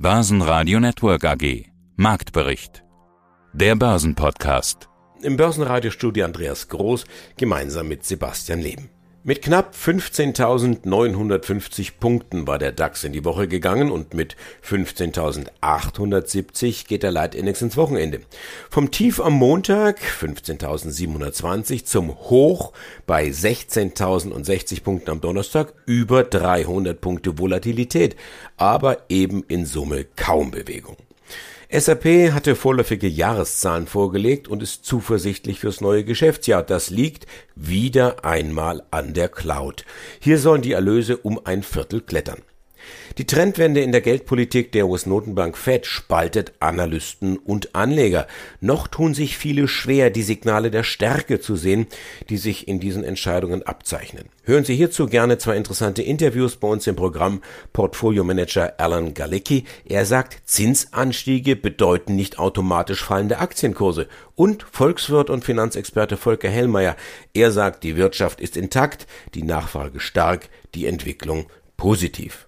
Börsenradio Network AG. Marktbericht. Der Börsenpodcast. Im Börsenradiostudio Andreas Groß gemeinsam mit Sebastian Leben. Mit knapp 15.950 Punkten war der DAX in die Woche gegangen und mit 15.870 geht der Leitindex ins Wochenende. Vom Tief am Montag 15.720 zum Hoch bei 16.060 Punkten am Donnerstag über 300 Punkte Volatilität, aber eben in Summe kaum Bewegung. SAP hatte vorläufige Jahreszahlen vorgelegt und ist zuversichtlich fürs neue Geschäftsjahr. Das liegt wieder einmal an der Cloud. Hier sollen die Erlöse um ein Viertel klettern. Die Trendwende in der Geldpolitik der US-Notenbank Fed spaltet Analysten und Anleger. Noch tun sich viele schwer, die Signale der Stärke zu sehen, die sich in diesen Entscheidungen abzeichnen. Hören Sie hierzu gerne zwei interessante Interviews bei uns im Programm Portfolio Manager Alan Galecki. Er sagt, Zinsanstiege bedeuten nicht automatisch fallende Aktienkurse. Und Volkswirt und Finanzexperte Volker Hellmeier. Er sagt, die Wirtschaft ist intakt, die Nachfrage stark, die Entwicklung positiv.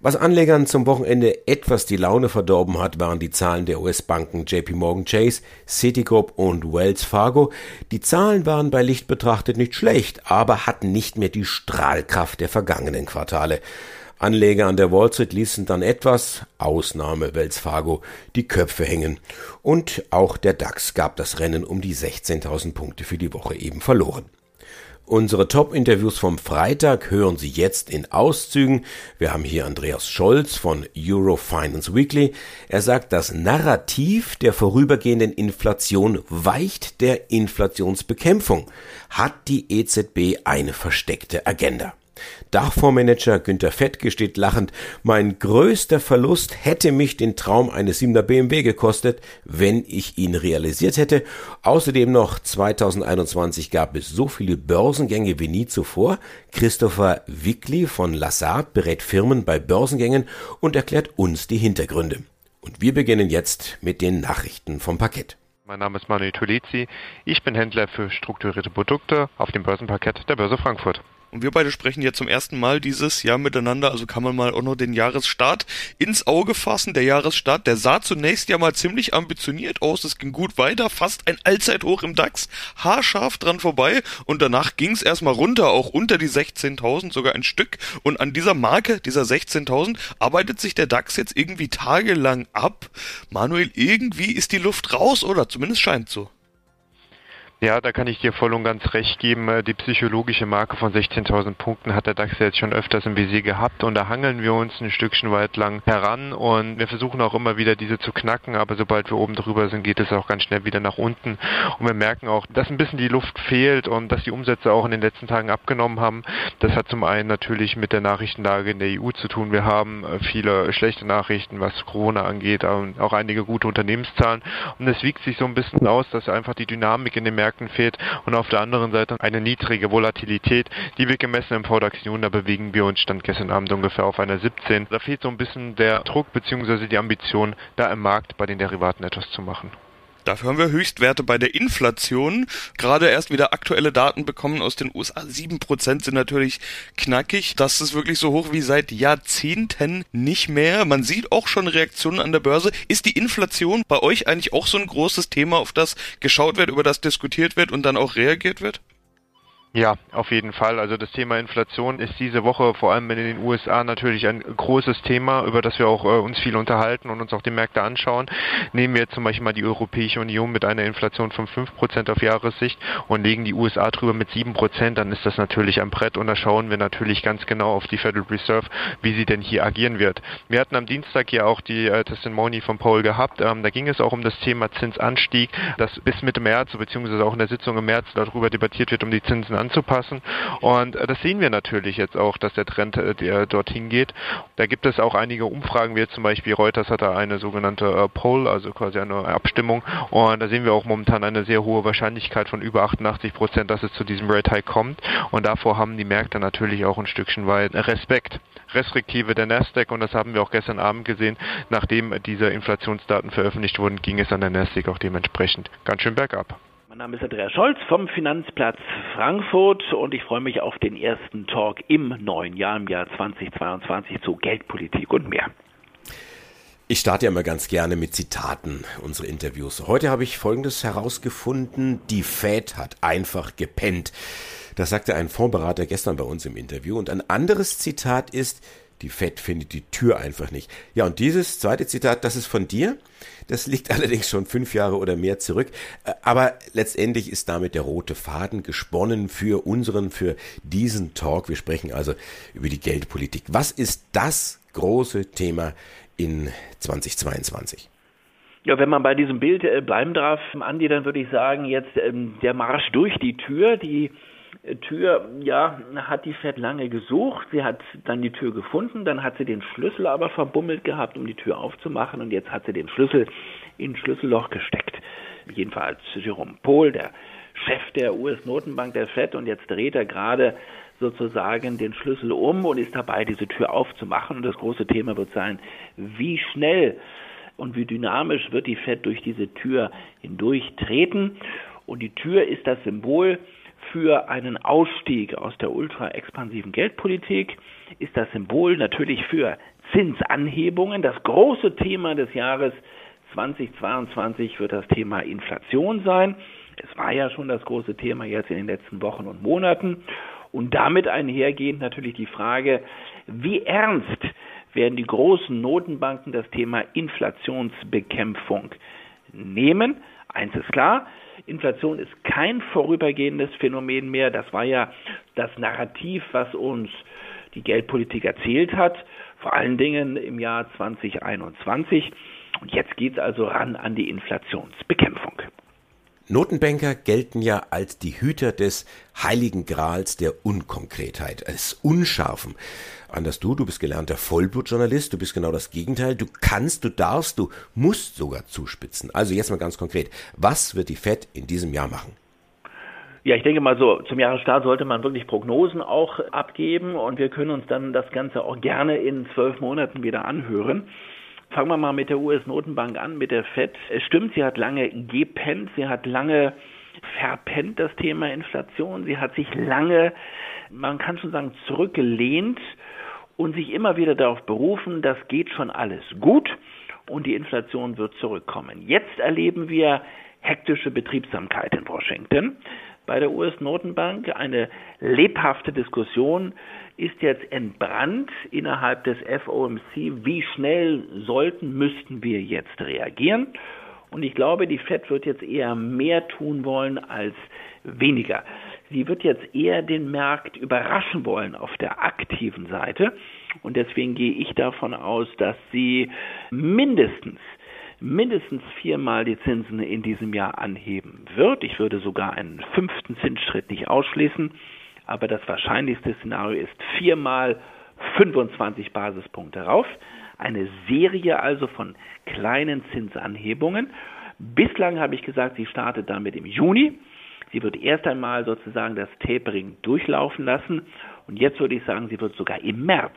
Was Anlegern zum Wochenende etwas die Laune verdorben hat, waren die Zahlen der US-Banken JP Morgan Chase, Citigroup und Wells Fargo. Die Zahlen waren bei Licht betrachtet nicht schlecht, aber hatten nicht mehr die Strahlkraft der vergangenen Quartale. Anleger an der Wall Street ließen dann etwas, Ausnahme Wells Fargo, die Köpfe hängen. Und auch der DAX gab das Rennen um die 16.000 Punkte für die Woche eben verloren. Unsere Top-Interviews vom Freitag hören Sie jetzt in Auszügen. Wir haben hier Andreas Scholz von Eurofinance Weekly. Er sagt, das Narrativ der vorübergehenden Inflation weicht der Inflationsbekämpfung. Hat die EZB eine versteckte Agenda? Dachfondsmanager Günter Fett gesteht lachend, mein größter Verlust hätte mich den Traum eines 7er BMW gekostet, wenn ich ihn realisiert hätte. Außerdem noch 2021 gab es so viele Börsengänge wie nie zuvor. Christopher Wickli von Lassard berät Firmen bei Börsengängen und erklärt uns die Hintergründe. Und wir beginnen jetzt mit den Nachrichten vom Parkett. Mein Name ist Manuel Tulizzi. Ich bin Händler für strukturierte Produkte auf dem Börsenparkett der Börse Frankfurt. Und wir beide sprechen ja zum ersten Mal dieses Jahr miteinander, also kann man mal auch noch den Jahresstart ins Auge fassen. Der Jahresstart, der sah zunächst ja mal ziemlich ambitioniert aus, es ging gut weiter, fast ein Allzeithoch im DAX, haarscharf dran vorbei und danach ging es erstmal runter, auch unter die 16.000, sogar ein Stück. Und an dieser Marke, dieser 16.000, arbeitet sich der DAX jetzt irgendwie tagelang ab. Manuel, irgendwie ist die Luft raus, oder? Zumindest scheint so. Ja, da kann ich dir voll und ganz recht geben. Äh, die psychologische Marke von 16.000 Punkten hat der DAX jetzt schon öfters im Visier gehabt und da hangeln wir uns ein Stückchen weit lang heran und wir versuchen auch immer wieder diese zu knacken, aber sobald wir oben drüber sind, geht es auch ganz schnell wieder nach unten und wir merken auch, dass ein bisschen die Luft fehlt und dass die Umsätze auch in den letzten Tagen abgenommen haben. Das hat zum einen natürlich mit der Nachrichtenlage in der EU zu tun. Wir haben äh, viele schlechte Nachrichten, was Corona angeht, und auch einige gute Unternehmenszahlen und es wiegt sich so ein bisschen aus, dass einfach die Dynamik in den Märkten Märkten fehlt und auf der anderen Seite eine niedrige Volatilität, die wird gemessen im VDAX Juni, da bewegen wir uns stand gestern Abend ungefähr auf einer 17. Da fehlt so ein bisschen der Druck bzw. die Ambition, da im Markt bei den Derivaten etwas zu machen. Dafür haben wir Höchstwerte bei der Inflation. Gerade erst wieder aktuelle Daten bekommen aus den USA. Sieben Prozent sind natürlich knackig. Das ist wirklich so hoch wie seit Jahrzehnten nicht mehr. Man sieht auch schon Reaktionen an der Börse. Ist die Inflation bei euch eigentlich auch so ein großes Thema, auf das geschaut wird, über das diskutiert wird und dann auch reagiert wird? Ja, auf jeden Fall. Also das Thema Inflation ist diese Woche vor allem in den USA natürlich ein großes Thema, über das wir auch äh, uns viel unterhalten und uns auch die Märkte anschauen. Nehmen wir zum Beispiel mal die Europäische Union mit einer Inflation von 5% auf Jahressicht und legen die USA drüber mit 7%, dann ist das natürlich ein Brett und da schauen wir natürlich ganz genau auf die Federal Reserve, wie sie denn hier agieren wird. Wir hatten am Dienstag ja auch die äh, Testimony von Paul gehabt. Ähm, da ging es auch um das Thema Zinsanstieg, das bis Mitte März beziehungsweise auch in der Sitzung im März darüber debattiert wird, um die Zinsen anzupassen. Und äh, das sehen wir natürlich jetzt auch, dass der Trend äh, der dorthin geht. Da gibt es auch einige Umfragen, wie zum Beispiel Reuters hat da eine sogenannte äh, Poll, also quasi eine Abstimmung. Und da sehen wir auch momentan eine sehr hohe Wahrscheinlichkeit von über 88 Prozent, dass es zu diesem Rate High kommt. Und davor haben die Märkte natürlich auch ein Stückchen weit Respekt. Restriktive der Nasdaq und das haben wir auch gestern Abend gesehen, nachdem diese Inflationsdaten veröffentlicht wurden, ging es an der Nasdaq auch dementsprechend ganz schön bergab. Mein Name ist Andreas Scholz vom Finanzplatz Frankfurt und ich freue mich auf den ersten Talk im neuen Jahr, im Jahr 2022 zu Geldpolitik und mehr. Ich starte ja immer ganz gerne mit Zitaten unsere Interviews. Heute habe ich Folgendes herausgefunden. Die Fed hat einfach gepennt. Das sagte ein Fondsberater gestern bei uns im Interview. Und ein anderes Zitat ist, die Fed findet die Tür einfach nicht. Ja, und dieses zweite Zitat, das ist von dir. Das liegt allerdings schon fünf Jahre oder mehr zurück. Äh, aber letztendlich ist damit der rote Faden gesponnen für unseren, für diesen Talk. Wir sprechen also über die Geldpolitik. Was ist das große Thema in 2022? Ja, wenn man bei diesem Bild äh, bleiben darf, Andi, dann würde ich sagen, jetzt ähm, der Marsch durch die Tür, die Tür, ja, hat die Fed lange gesucht. Sie hat dann die Tür gefunden, dann hat sie den Schlüssel aber verbummelt gehabt, um die Tür aufzumachen und jetzt hat sie den Schlüssel in Schlüsselloch gesteckt. Jedenfalls Jerome Pohl, der Chef der US-Notenbank der Fed und jetzt dreht er gerade sozusagen den Schlüssel um und ist dabei, diese Tür aufzumachen. Und das große Thema wird sein, wie schnell und wie dynamisch wird die Fed durch diese Tür hindurch treten. Und die Tür ist das Symbol für einen Ausstieg aus der ultra-expansiven Geldpolitik, ist das Symbol natürlich für Zinsanhebungen. Das große Thema des Jahres 2022 wird das Thema Inflation sein. Es war ja schon das große Thema jetzt in den letzten Wochen und Monaten. Und damit einhergehend natürlich die Frage, wie ernst werden die großen Notenbanken das Thema Inflationsbekämpfung nehmen? Eins ist klar, Inflation ist kein vorübergehendes Phänomen mehr. Das war ja das Narrativ, was uns die Geldpolitik erzählt hat, vor allen Dingen im Jahr 2021. Und jetzt geht es also ran an die Inflationsbekämpfung. Notenbanker gelten ja als die Hüter des heiligen Grals der Unkonkretheit, als Unscharfen. Anders du, du bist gelernter Vollblutjournalist, du bist genau das Gegenteil. Du kannst, du darfst, du musst sogar zuspitzen. Also jetzt mal ganz konkret, was wird die Fed in diesem Jahr machen? Ja, ich denke mal so, zum Jahresstart sollte man wirklich Prognosen auch abgeben und wir können uns dann das Ganze auch gerne in zwölf Monaten wieder anhören. Fangen wir mal mit der US-Notenbank an, mit der FED. Es stimmt, sie hat lange gepennt, sie hat lange verpennt das Thema Inflation, sie hat sich lange, man kann schon sagen, zurückgelehnt und sich immer wieder darauf berufen, das geht schon alles gut und die Inflation wird zurückkommen. Jetzt erleben wir hektische Betriebsamkeit in Washington bei der US-Notenbank. Eine lebhafte Diskussion ist jetzt entbrannt innerhalb des FOMC. Wie schnell sollten, müssten wir jetzt reagieren? Und ich glaube, die Fed wird jetzt eher mehr tun wollen als weniger. Sie wird jetzt eher den Markt überraschen wollen auf der aktiven Seite. Und deswegen gehe ich davon aus, dass sie mindestens mindestens viermal die Zinsen in diesem Jahr anheben wird. Ich würde sogar einen fünften Zinsschritt nicht ausschließen, aber das wahrscheinlichste Szenario ist viermal 25 Basispunkte rauf. Eine Serie also von kleinen Zinsanhebungen. Bislang habe ich gesagt, sie startet damit im Juni. Sie wird erst einmal sozusagen das Tapering durchlaufen lassen. Und jetzt würde ich sagen, sie wird sogar im März,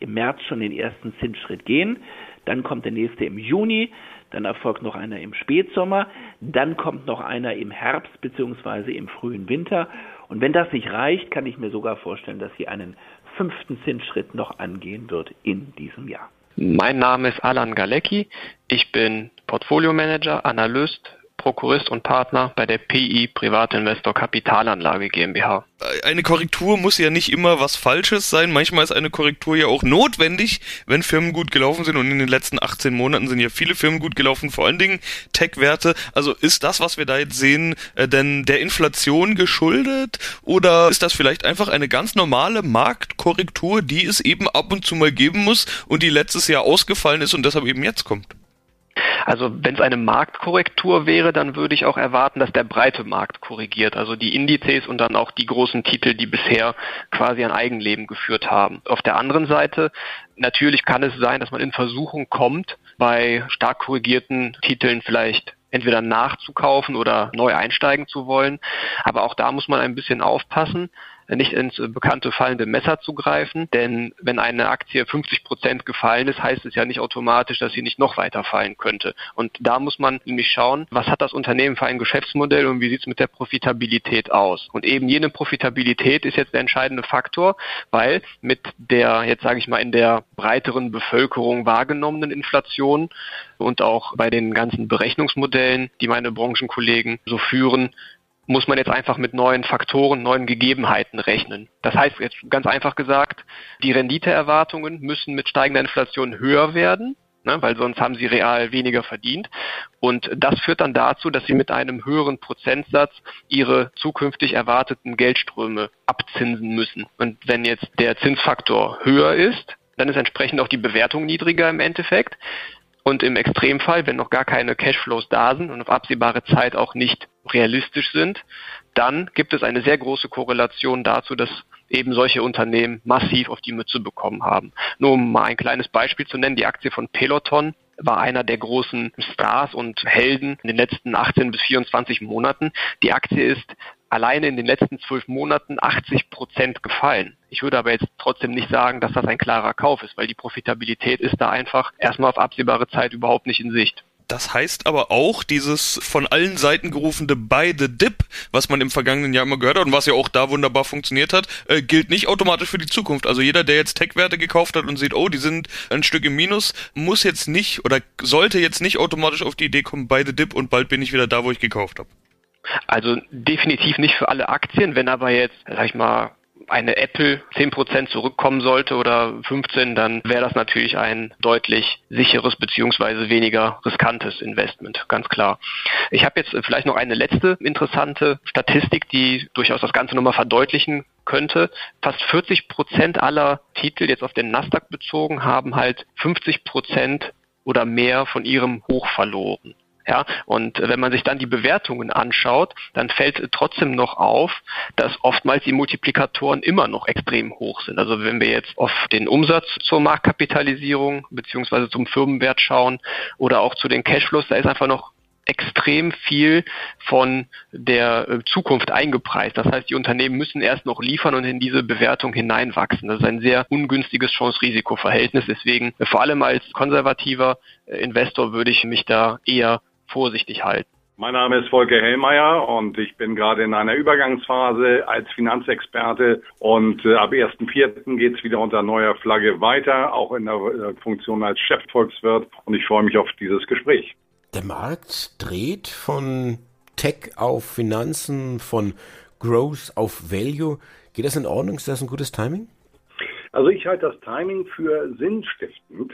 im März schon den ersten Zinsschritt gehen. Dann kommt der nächste im Juni. Dann erfolgt noch einer im Spätsommer. Dann kommt noch einer im Herbst bzw. im frühen Winter. Und wenn das nicht reicht, kann ich mir sogar vorstellen, dass sie einen fünften Zinsschritt noch angehen wird in diesem Jahr. Mein Name ist Alan Galecki. Ich bin Portfolio-Manager, Analyst Prokurist und Partner bei der PI Privatinvestor Kapitalanlage GmbH. Eine Korrektur muss ja nicht immer was Falsches sein. Manchmal ist eine Korrektur ja auch notwendig, wenn Firmen gut gelaufen sind. Und in den letzten 18 Monaten sind ja viele Firmen gut gelaufen, vor allen Dingen Tech-Werte. Also ist das, was wir da jetzt sehen, äh, denn der Inflation geschuldet? Oder ist das vielleicht einfach eine ganz normale Marktkorrektur, die es eben ab und zu mal geben muss und die letztes Jahr ausgefallen ist und deshalb eben jetzt kommt? Also wenn es eine Marktkorrektur wäre, dann würde ich auch erwarten, dass der breite Markt korrigiert, also die Indizes und dann auch die großen Titel, die bisher quasi ein Eigenleben geführt haben. Auf der anderen Seite, natürlich kann es sein, dass man in Versuchung kommt, bei stark korrigierten Titeln vielleicht entweder nachzukaufen oder neu einsteigen zu wollen. Aber auch da muss man ein bisschen aufpassen. Nicht ins bekannte fallende Messer zu greifen, denn wenn eine Aktie 50 Prozent gefallen ist, heißt es ja nicht automatisch, dass sie nicht noch weiter fallen könnte. Und da muss man nämlich schauen, was hat das Unternehmen für ein Geschäftsmodell und wie sieht es mit der Profitabilität aus. Und eben jene Profitabilität ist jetzt der entscheidende Faktor, weil mit der, jetzt sage ich mal, in der breiteren Bevölkerung wahrgenommenen Inflation und auch bei den ganzen Berechnungsmodellen, die meine Branchenkollegen so führen, muss man jetzt einfach mit neuen Faktoren, neuen Gegebenheiten rechnen. Das heißt jetzt ganz einfach gesagt, die Renditeerwartungen müssen mit steigender Inflation höher werden, ne, weil sonst haben sie real weniger verdient. Und das führt dann dazu, dass sie mit einem höheren Prozentsatz ihre zukünftig erwarteten Geldströme abzinsen müssen. Und wenn jetzt der Zinsfaktor höher ist, dann ist entsprechend auch die Bewertung niedriger im Endeffekt. Und im Extremfall, wenn noch gar keine Cashflows da sind und auf absehbare Zeit auch nicht realistisch sind, dann gibt es eine sehr große Korrelation dazu, dass eben solche Unternehmen massiv auf die Mütze bekommen haben. Nur um mal ein kleines Beispiel zu nennen, die Aktie von Peloton war einer der großen Stars und Helden in den letzten 18 bis 24 Monaten. Die Aktie ist alleine in den letzten zwölf Monaten 80 Prozent gefallen. Ich würde aber jetzt trotzdem nicht sagen, dass das ein klarer Kauf ist, weil die Profitabilität ist da einfach erstmal auf absehbare Zeit überhaupt nicht in Sicht. Das heißt aber auch, dieses von allen Seiten gerufene Buy the Dip, was man im vergangenen Jahr immer gehört hat und was ja auch da wunderbar funktioniert hat, äh, gilt nicht automatisch für die Zukunft. Also jeder, der jetzt Tech-Werte gekauft hat und sieht, oh, die sind ein Stück im Minus, muss jetzt nicht oder sollte jetzt nicht automatisch auf die Idee kommen, Buy the Dip und bald bin ich wieder da, wo ich gekauft habe. Also definitiv nicht für alle Aktien, wenn aber jetzt, sag ich mal, eine Apple 10% zurückkommen sollte oder 15, dann wäre das natürlich ein deutlich sicheres beziehungsweise weniger riskantes Investment, ganz klar. Ich habe jetzt vielleicht noch eine letzte interessante Statistik, die durchaus das Ganze nochmal verdeutlichen könnte. Fast 40% aller Titel jetzt auf den Nasdaq bezogen haben halt 50% oder mehr von ihrem Hoch verloren. Ja, und wenn man sich dann die Bewertungen anschaut, dann fällt trotzdem noch auf, dass oftmals die Multiplikatoren immer noch extrem hoch sind. Also wenn wir jetzt auf den Umsatz zur Marktkapitalisierung beziehungsweise zum Firmenwert schauen oder auch zu den Cashflows, da ist einfach noch extrem viel von der äh, Zukunft eingepreist. Das heißt, die Unternehmen müssen erst noch liefern und in diese Bewertung hineinwachsen. Das ist ein sehr ungünstiges Chance-Risiko-Verhältnis. Deswegen, äh, vor allem als konservativer äh, Investor würde ich mich da eher vorsichtig halten. Mein Name ist Volker Hellmeier und ich bin gerade in einer Übergangsphase als Finanzexperte und äh, ab 1.4. geht es wieder unter neuer Flagge weiter, auch in der äh, Funktion als Chefvolkswirt und ich freue mich auf dieses Gespräch. Der Markt dreht von Tech auf Finanzen, von Growth auf Value. Geht das in Ordnung? Ist das ein gutes Timing? Also ich halte das Timing für sinnstiftend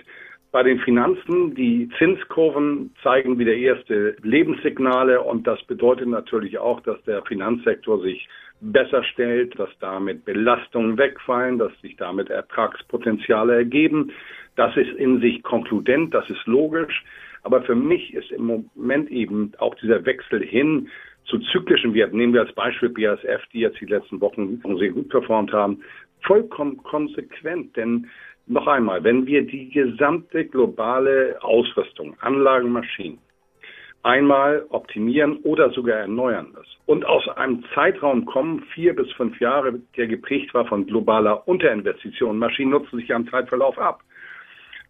bei den Finanzen. Die Zinskurven zeigen wieder erste Lebenssignale und das bedeutet natürlich auch, dass der Finanzsektor sich besser stellt, dass damit Belastungen wegfallen, dass sich damit Ertragspotenziale ergeben. Das ist in sich konkludent, das ist logisch. Aber für mich ist im Moment eben auch dieser Wechsel hin zu zyklischen Werten, nehmen wir als Beispiel BASF, die jetzt die letzten Wochen sehr gut performt haben, vollkommen konsequent. Denn noch einmal, wenn wir die gesamte globale Ausrüstung, Anlagen, Maschinen einmal optimieren oder sogar erneuern müssen und aus einem Zeitraum kommen, vier bis fünf Jahre, der geprägt war von globaler Unterinvestition, Maschinen nutzen sich ja im Zeitverlauf ab,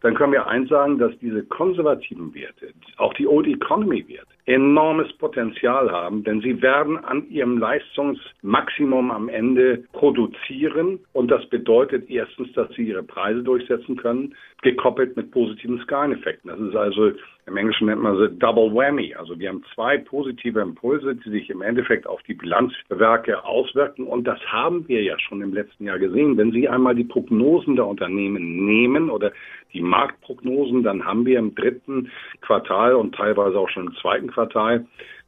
dann können wir eins sagen, dass diese konservativen Werte, auch die Old Economy Werte, enormes Potenzial haben, denn sie werden an ihrem Leistungsmaximum am Ende produzieren und das bedeutet erstens, dass sie ihre Preise durchsetzen können, gekoppelt mit positiven Skaleneffekten. Das ist also im Englischen nennt man sie Double Whammy. Also wir haben zwei positive Impulse, die sich im Endeffekt auf die Bilanzwerke auswirken. Und das haben wir ja schon im letzten Jahr gesehen. Wenn Sie einmal die Prognosen der Unternehmen nehmen oder die Marktprognosen, dann haben wir im dritten Quartal und teilweise auch schon im zweiten Quartal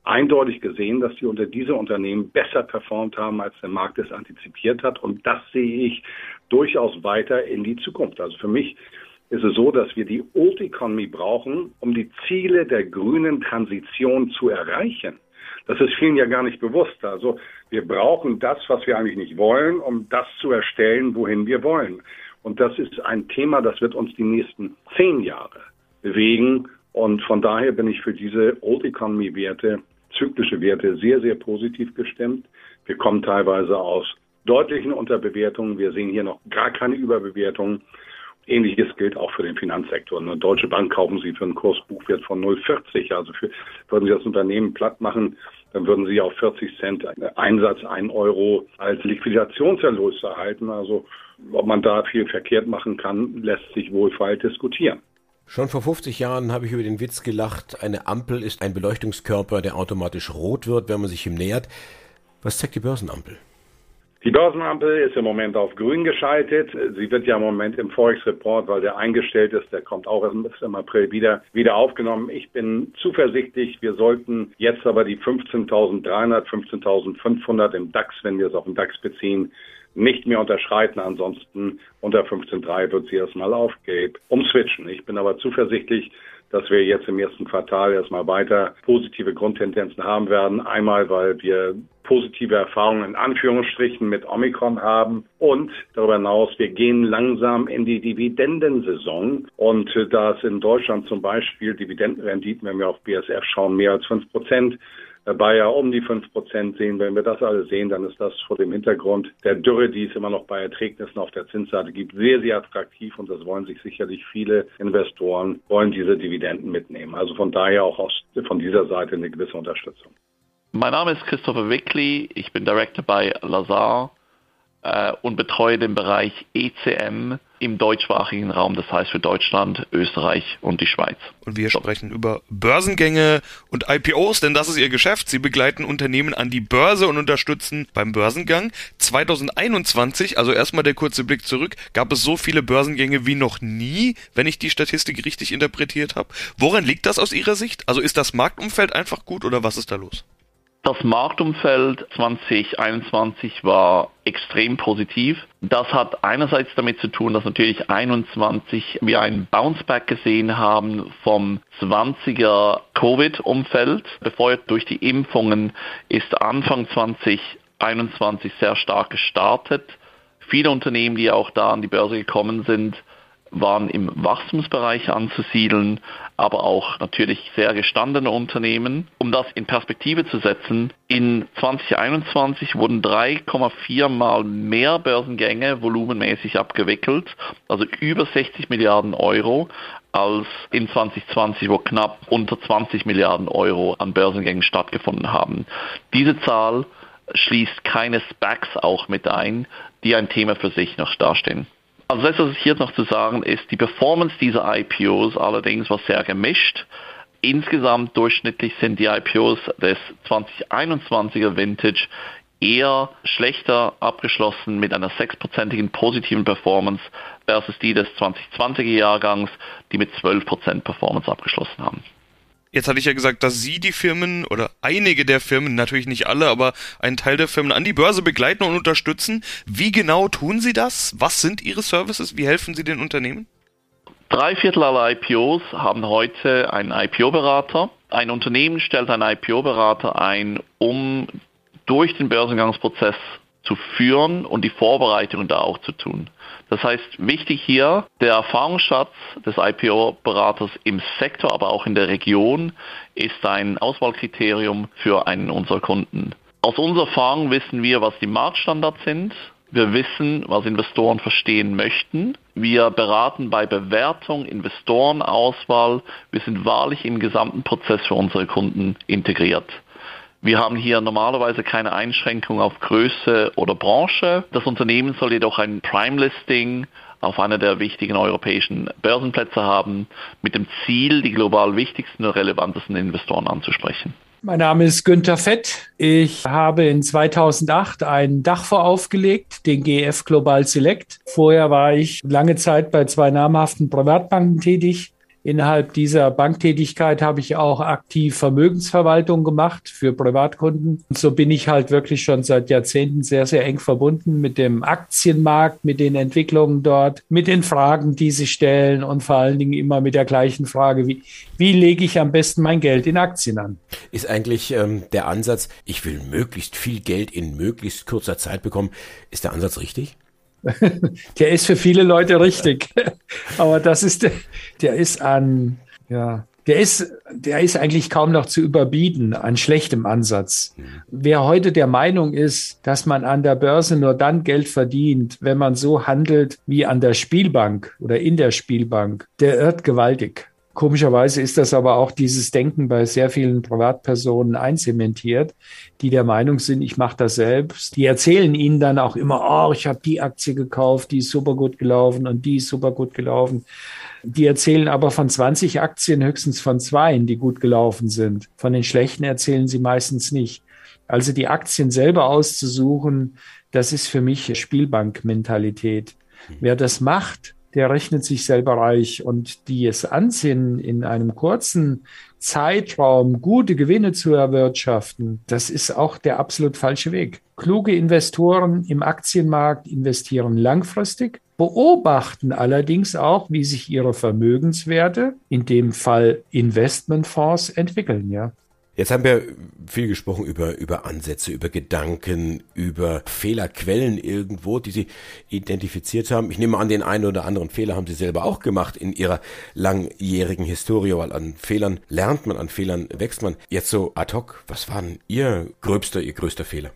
eindeutig gesehen, dass die unter diese Unternehmen besser performt haben, als der Markt es antizipiert hat. Und das sehe ich durchaus weiter in die Zukunft. Also für mich ist es so, dass wir die Old Economy brauchen, um die Ziele der grünen Transition zu erreichen. Das ist vielen ja gar nicht bewusst. Also wir brauchen das, was wir eigentlich nicht wollen, um das zu erstellen, wohin wir wollen. Und das ist ein Thema, das wird uns die nächsten zehn Jahre bewegen. Und von daher bin ich für diese Old Economy Werte, zyklische Werte, sehr, sehr positiv gestimmt. Wir kommen teilweise aus deutlichen Unterbewertungen. Wir sehen hier noch gar keine Überbewertungen. Ähnliches gilt auch für den Finanzsektor. Eine Deutsche Bank kaufen Sie für einen Kursbuchwert von 0,40. Also für, würden Sie das Unternehmen platt machen, dann würden Sie auf 40 Cent Einsatz 1 Euro als Liquidationserlös erhalten. Also ob man da viel verkehrt machen kann, lässt sich wohlfeil diskutieren. Schon vor 50 Jahren habe ich über den Witz gelacht, eine Ampel ist ein Beleuchtungskörper, der automatisch rot wird, wenn man sich ihm nähert. Was zeigt die Börsenampel? Die Börsenampel ist im Moment auf grün geschaltet. Sie wird ja im Moment im Forex-Report, weil der eingestellt ist, der kommt auch im April wieder, wieder aufgenommen. Ich bin zuversichtlich, wir sollten jetzt aber die 15.300, 15.500 im DAX, wenn wir es auf den DAX beziehen, nicht mehr unterschreiten. Ansonsten unter 15.3 wird sie erstmal auf Gelb umswitchen. Ich bin aber zuversichtlich, dass wir jetzt im ersten Quartal erstmal weiter positive Grundtendenzen haben werden. Einmal, weil wir positive Erfahrungen in Anführungsstrichen mit Omikron haben und darüber hinaus, wir gehen langsam in die Dividendensaison und da es in Deutschland zum Beispiel Dividendenrenditen, wenn wir auf BSF schauen, mehr als fünf Prozent Bayer um die 5 Prozent sehen. Wenn wir das alle sehen, dann ist das vor dem Hintergrund der Dürre, die es immer noch bei Erträgnissen auf der Zinsseite gibt, sehr, sehr attraktiv und das wollen sich sicherlich viele Investoren, wollen diese Dividenden mitnehmen. Also von daher auch aus, von dieser Seite eine gewisse Unterstützung. Mein Name ist Christopher Wickli, ich bin Director bei Lazar äh, und betreue den Bereich ECM im deutschsprachigen Raum, das heißt für Deutschland, Österreich und die Schweiz. Und wir sprechen über Börsengänge und IPOs, denn das ist ihr Geschäft. Sie begleiten Unternehmen an die Börse und unterstützen beim Börsengang. 2021, also erstmal der kurze Blick zurück, gab es so viele Börsengänge wie noch nie, wenn ich die Statistik richtig interpretiert habe. Woran liegt das aus Ihrer Sicht? Also ist das Marktumfeld einfach gut oder was ist da los? Das Marktumfeld 2021 war extrem positiv. Das hat einerseits damit zu tun, dass natürlich 2021 wir einen Bounceback gesehen haben vom 20er Covid-Umfeld. Befeuert durch die Impfungen ist Anfang 2021 sehr stark gestartet. Viele Unternehmen, die auch da an die Börse gekommen sind, waren im Wachstumsbereich anzusiedeln, aber auch natürlich sehr gestandene Unternehmen. Um das in Perspektive zu setzen, in 2021 wurden 3,4 mal mehr Börsengänge volumenmäßig abgewickelt, also über 60 Milliarden Euro, als in 2020, wo knapp unter 20 Milliarden Euro an Börsengängen stattgefunden haben. Diese Zahl schließt keine SPACs auch mit ein, die ein Thema für sich noch darstellen. Also das, was hier noch zu sagen ist, die Performance dieser IPOs allerdings war sehr gemischt. Insgesamt durchschnittlich sind die IPOs des 2021er Vintage eher schlechter abgeschlossen mit einer sechsprozentigen positiven Performance versus die des 2020er Jahrgangs, die mit 12% Performance abgeschlossen haben. Jetzt hatte ich ja gesagt, dass Sie die Firmen oder einige der Firmen, natürlich nicht alle, aber einen Teil der Firmen an die Börse begleiten und unterstützen. Wie genau tun Sie das? Was sind Ihre Services? Wie helfen Sie den Unternehmen? Drei Viertel aller IPOs haben heute einen IPO-Berater. Ein Unternehmen stellt einen IPO-Berater ein, um durch den Börsengangsprozess zu führen und die Vorbereitungen da auch zu tun. Das heißt, wichtig hier, der Erfahrungsschatz des IPO-Beraters im Sektor, aber auch in der Region ist ein Auswahlkriterium für einen unserer Kunden. Aus unserer Erfahrung wissen wir, was die Marktstandards sind. Wir wissen, was Investoren verstehen möchten. Wir beraten bei Bewertung, Investorenauswahl. Wir sind wahrlich im gesamten Prozess für unsere Kunden integriert. Wir haben hier normalerweise keine Einschränkung auf Größe oder Branche. Das Unternehmen soll jedoch ein Prime-Listing auf einer der wichtigen europäischen Börsenplätze haben, mit dem Ziel, die global wichtigsten und relevantesten Investoren anzusprechen. Mein Name ist Günther Fett. Ich habe in 2008 einen Dachfonds aufgelegt, den GF Global Select. Vorher war ich lange Zeit bei zwei namhaften Privatbanken tätig, Innerhalb dieser Banktätigkeit habe ich auch aktiv Vermögensverwaltung gemacht für Privatkunden. Und so bin ich halt wirklich schon seit Jahrzehnten sehr, sehr eng verbunden mit dem Aktienmarkt, mit den Entwicklungen dort, mit den Fragen, die sie stellen und vor allen Dingen immer mit der gleichen Frage, wie, wie lege ich am besten mein Geld in Aktien an? Ist eigentlich ähm, der Ansatz, ich will möglichst viel Geld in möglichst kurzer Zeit bekommen, ist der Ansatz richtig? der ist für viele Leute richtig. Aber das ist, der ist an, ja, der ist, der ist eigentlich kaum noch zu überbieten an schlechtem Ansatz. Mhm. Wer heute der Meinung ist, dass man an der Börse nur dann Geld verdient, wenn man so handelt wie an der Spielbank oder in der Spielbank, der irrt gewaltig. Komischerweise ist das aber auch dieses Denken bei sehr vielen Privatpersonen einzementiert, die der Meinung sind, ich mache das selbst. Die erzählen ihnen dann auch immer, oh, ich habe die Aktie gekauft, die ist super gut gelaufen und die ist super gut gelaufen. Die erzählen aber von 20 Aktien höchstens von zwei, die gut gelaufen sind. Von den schlechten erzählen sie meistens nicht. Also die Aktien selber auszusuchen, das ist für mich Spielbankmentalität. Wer das macht, der rechnet sich selber reich und die es ansinnen, in einem kurzen Zeitraum gute Gewinne zu erwirtschaften, das ist auch der absolut falsche Weg. Kluge Investoren im Aktienmarkt investieren langfristig, beobachten allerdings auch, wie sich ihre Vermögenswerte, in dem Fall Investmentfonds, entwickeln, ja. Jetzt haben wir viel gesprochen über, über Ansätze, über Gedanken, über Fehlerquellen irgendwo, die Sie identifiziert haben. Ich nehme an, den einen oder anderen Fehler haben Sie selber auch gemacht in Ihrer langjährigen Historie, weil an Fehlern lernt man, an Fehlern wächst man. Jetzt so ad hoc, was war denn Ihr gröbster, Ihr größter Fehler?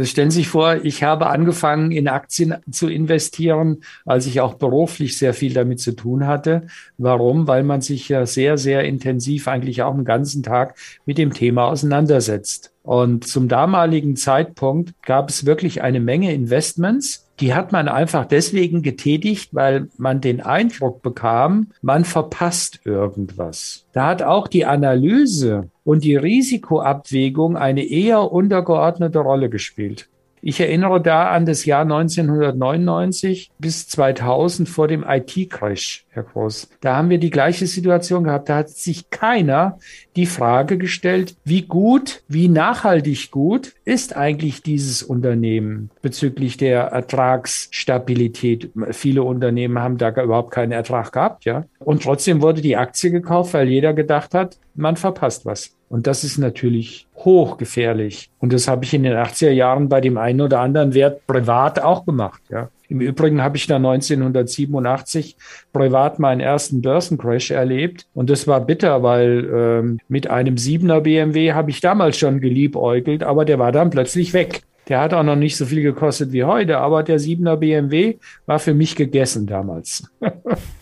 Stellen Sie sich vor, ich habe angefangen, in Aktien zu investieren, als ich auch beruflich sehr viel damit zu tun hatte. Warum? Weil man sich ja sehr, sehr intensiv eigentlich auch den ganzen Tag mit dem Thema auseinandersetzt. Und zum damaligen Zeitpunkt gab es wirklich eine Menge Investments, die hat man einfach deswegen getätigt, weil man den Eindruck bekam, man verpasst irgendwas. Da hat auch die Analyse und die Risikoabwägung eine eher untergeordnete Rolle gespielt. Ich erinnere da an das Jahr 1999 bis 2000 vor dem IT-Crash, Herr Groß. Da haben wir die gleiche Situation gehabt. Da hat sich keiner die Frage gestellt, wie gut, wie nachhaltig gut ist eigentlich dieses Unternehmen bezüglich der Ertragsstabilität. Viele Unternehmen haben da überhaupt keinen Ertrag gehabt, ja. Und trotzdem wurde die Aktie gekauft, weil jeder gedacht hat, man verpasst was. Und das ist natürlich hochgefährlich. Und das habe ich in den 80er Jahren bei dem einen oder anderen Wert privat auch gemacht. Ja. Im Übrigen habe ich da 1987 privat meinen ersten Börsencrash erlebt. Und das war bitter, weil ähm, mit einem 7er BMW habe ich damals schon geliebäugelt, aber der war dann plötzlich weg. Der hat auch noch nicht so viel gekostet wie heute, aber der 7er BMW war für mich gegessen damals.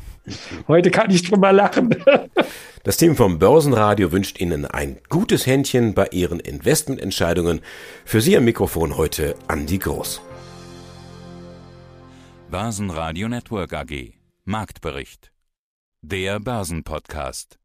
heute kann ich drüber lachen. Das Team vom Börsenradio wünscht Ihnen ein gutes Händchen bei Ihren Investmententscheidungen. Für Sie am Mikrofon heute Andi Groß. Börsenradio Network AG Marktbericht. Der Börsenpodcast.